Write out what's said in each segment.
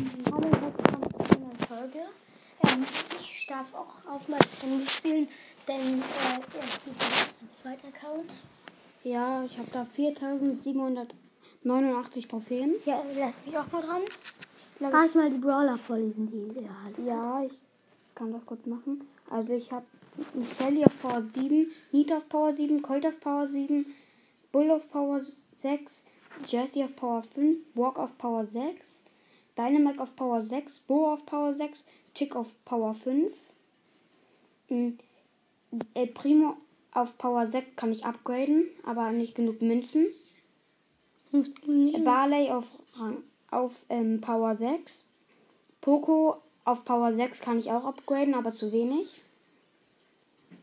Hallo, willkommen zu einer Folge. Ähm, ich darf auch auf Mats Handy spielen, denn äh, er spielt auf seinem zweiten Account. Ja, ich habe da 4789 Trophäen. Ja, lass mich auch mal dran. Darf ich mal die Brawler vorlesen, die er hat? Ja, ich kann das kurz machen. Also ich habe Shelly auf Power 7, Nita auf Power 7, Colt auf Power 7, Bull auf Power 6, Jesse auf Power 5, Walk auf Power 6, Dynamite auf Power 6, Bo auf Power 6, Tick auf Power 5. Mm, El Primo auf Power 6 kann ich upgraden, aber nicht genug Münzen. Barley auf, auf ähm, Power 6. Poco auf Power 6 kann ich auch upgraden, aber zu wenig.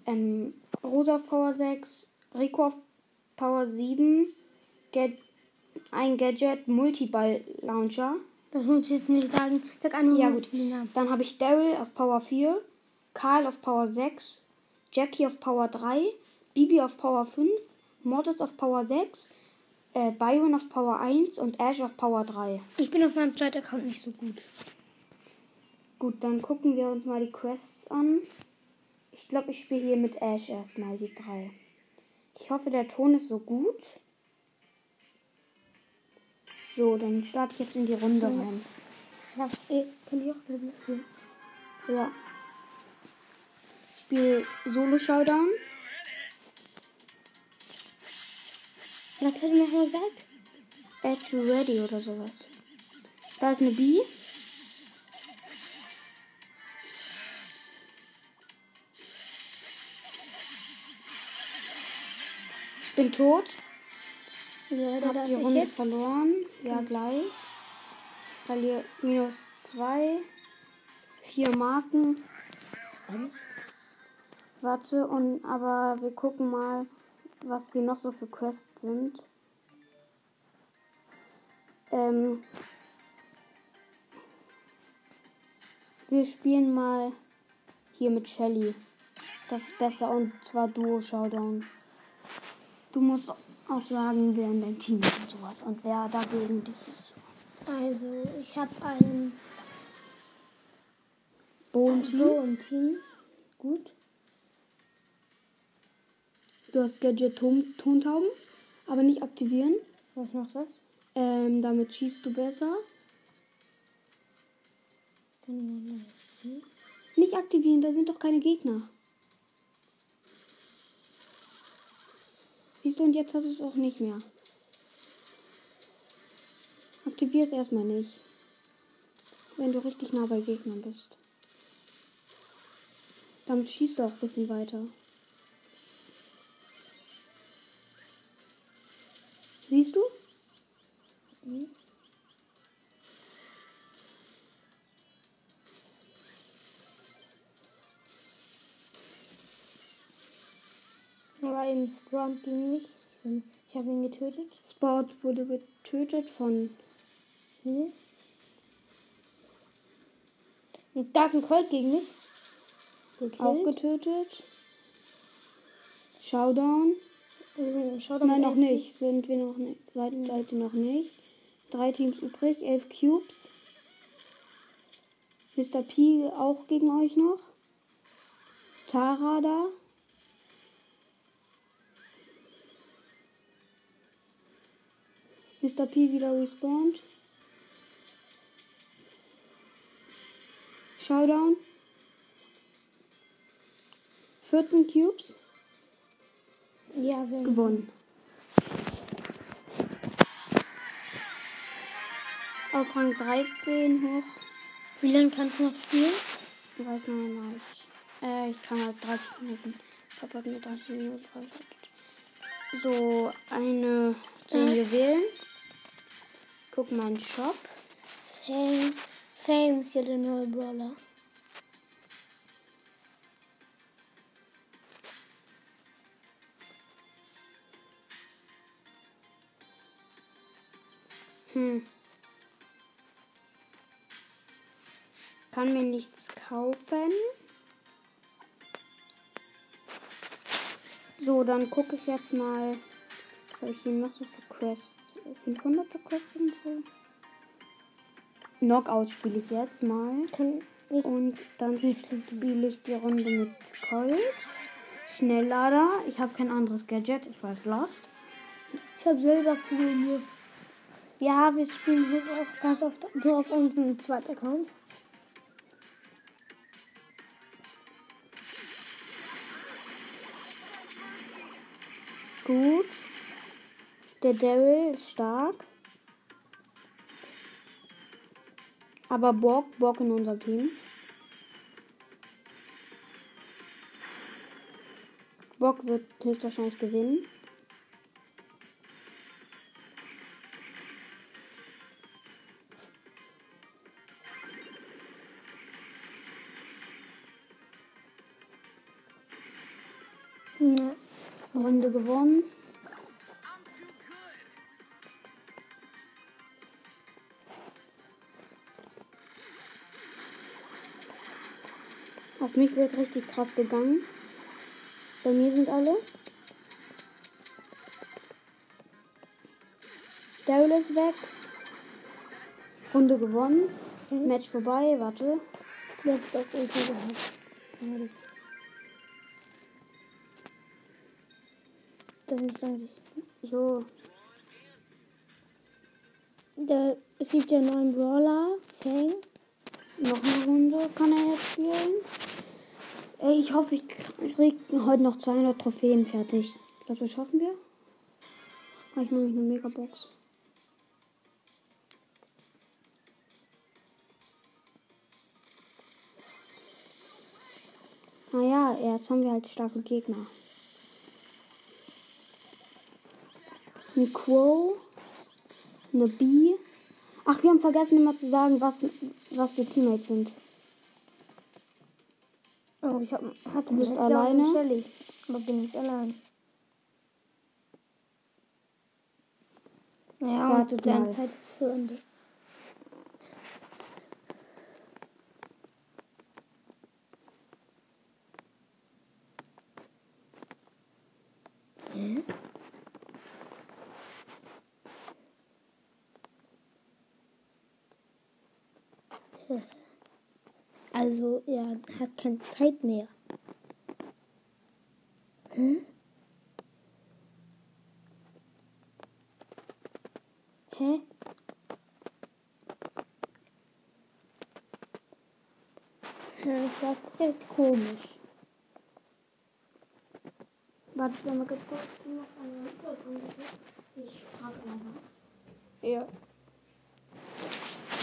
Ähm, Rosa auf Power 6. Rico auf Power 7. Get ein Gadget Multiball Launcher. Das muss ich jetzt nicht sagen. Sag einfach Ja, gut. Dann habe ich Daryl auf Power 4. Karl auf Power 6. Jackie auf Power 3. Bibi auf Power 5. Mortis auf Power 6. Äh, Byron auf Power 1 und Ash auf Power 3. Ich bin auf meinem zweiten Account nicht so gut. Gut, dann gucken wir uns mal die Quests an. Ich glaube, ich spiele hier mit Ash erstmal die drei. Ich hoffe, der Ton ist so gut. So, dann starte ich jetzt in die Runde rein. Ja, eh, kann ich auch gleich spielen. Ja. Ich spiele Solo Showdown. Was hat er nochmal gesagt? Edge Ready oder sowas. Da ist eine B. Ich bin tot. Ja, da die Runde jetzt. verloren. Ja, gleich. Verliere minus zwei. Vier Marken. Warte, und aber wir gucken mal, was hier noch so für Quests sind. Ähm, wir spielen mal hier mit Shelly. Das ist besser und zwar Duo Showdown. Du musst auch sagen, wer in dein Team ist und sowas und wer dagegen dich ist. Also, ich habe ein Boden Bo im Team. Gut. Du hast Gadget Ton Tontauben, aber nicht aktivieren. Was macht das? Ähm, damit schießt du besser. Nicht aktivieren, da sind doch keine Gegner. Siehst du, und jetzt hast du es auch nicht mehr. Aktivier es erstmal nicht. Wenn du richtig nah bei Gegnern bist. Damit schießt du auch ein bisschen weiter. Siehst du? Aber Spawn ging nicht. Ich, habe ihn getötet. Sport wurde getötet von. Hm? Und da ist ein Colt gegen mich. Gekillt. Auch getötet. Showdown. Mhm, Schau doch Nein, noch nicht. Sind wir noch nicht. Seid, seid ihr noch nicht. Drei Teams übrig. Elf Cubes. Mr. P auch gegen euch noch. Tara da. Mr. P wieder respawned. Showdown. 14 Cubes. Ja, wir Gewonnen. Auf Rang 13 hoch. Wie lange kannst du noch spielen? Ich weiß noch nicht. Äh, ich kann halt 30 Minuten. Papa hat mir 30 Minuten freigeschaltet. So, eine 10 Äh. Juwelen. Guck mal in den Shop. Fame. Fame ist ja der neue Brawler. Hm. Kann mir nichts kaufen. So, dann gucke ich jetzt mal. Was habe ich hier noch so für Quests? 500 Quests und so. Knockout spiele ich jetzt mal. Ich. Und dann spiele ich die Runde mit Colt. Schnelllader. Ich habe kein anderes Gadget. Ich weiß Lost. Ich habe Silberkugeln hier. Ja, wir spielen hier auch ganz oft nur auf unseren zweiten Accounts. Gut. Der Daryl ist stark. Aber Borg, Borg in unserem Team. Borg wird höchstwahrscheinlich gewinnen. Runde gewonnen. Auf mich wird richtig krass gegangen. Bei mir sind alle. Daryl ist weg. Runde gewonnen. Match vorbei. Warte. Jetzt auf Ulti gehabt. Das ist eigentlich. So. Da, es gibt ja einen neuen Brawler, Fang. Noch eine Runde kann er jetzt spielen. Ey, ich hoffe, ich krieg heute noch 200 Trophäen fertig. Ich glaube, das schaffen wir. Ah, ich mache mich eine Megabox. Naja, jetzt haben wir halt starke Gegner. Eine Quo, eine B. Ach, wir haben vergessen immer zu sagen, was, was die Teammates sind. Oh, ich hab, hatte Du bist ich alleine? Shelly. Aber bin ich allein. Ja, Wartet und deine. Zeit ist zu Ende. Also, er hat keine Zeit mehr. Hä? Ja, Das ist komisch. Warte, ich mal kurz noch eine Ich frage einfach. Ja.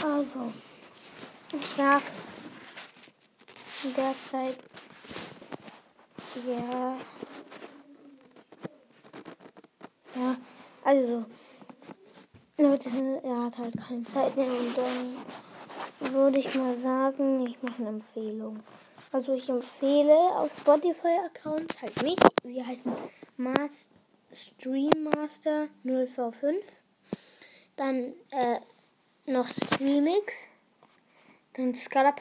Also, ich sag in der Zeit, ja, ja, also, Leute, er hat halt keine Zeit mehr und dann würde ich mal sagen, ich mache eine Empfehlung. Also ich empfehle auf Spotify-Accounts halt mich. Sie heißen Mas Stream Master 0v5. Dann äh, noch Streamix. Dann Scala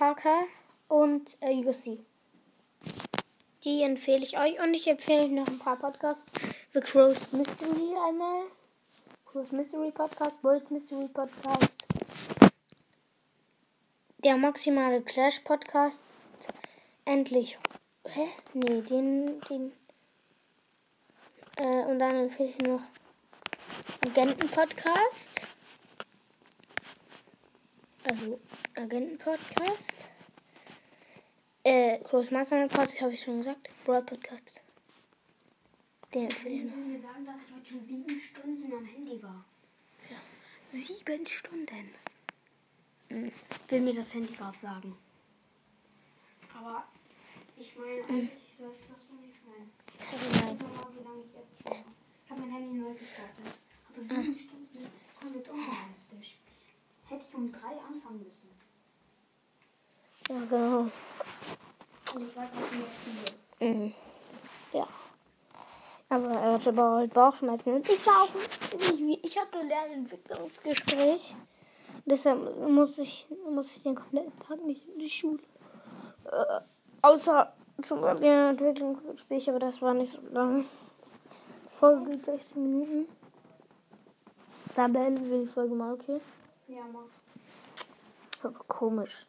und äh, UC. Die empfehle ich euch. Und ich empfehle euch noch ein paar Podcasts. The Crow's Mystery einmal. Crow's Mystery Podcast. World's Mystery Podcast. Der maximale Clash Podcast. Endlich. Hä? Nee, den. den äh, und dann empfehle ich noch Agenten-Podcast. Also Agenten-Podcast. Äh, Cross Mastermind Podcast habe ich schon gesagt. Brawl Podcast. Den empfehle ich noch. mir sagen, dass ich heute schon sieben Stunden am Handy war. Sieben Stunden. Will mir das Handy gerade sagen. Aber ich meine, eigentlich sollte das so nicht sein. Nein. Guck mal, wie lange ich jetzt brauche. Ich habe mein Handy neu gestartet. Aber sieben Stunden ist komplett unrealistisch. Hätte ich um drei anfangen müssen. Ja, genau. Und ich weiß, was ich jetzt spiele. Mhm. Ja. Aber er hatte aber halt Bauchschmerzen. Und ich war auch ich, ich hatte Lernentwicklungsgespräch. Deshalb muss ich, muss ich den kompletten Tag nicht in die Schule. Äh, außer zum Lernentwicklungsgespräch, aber das war nicht so lang. Folge geht 16 Minuten. Da beenden wir die Folge mal, okay? Ja, mach. Das so komisch.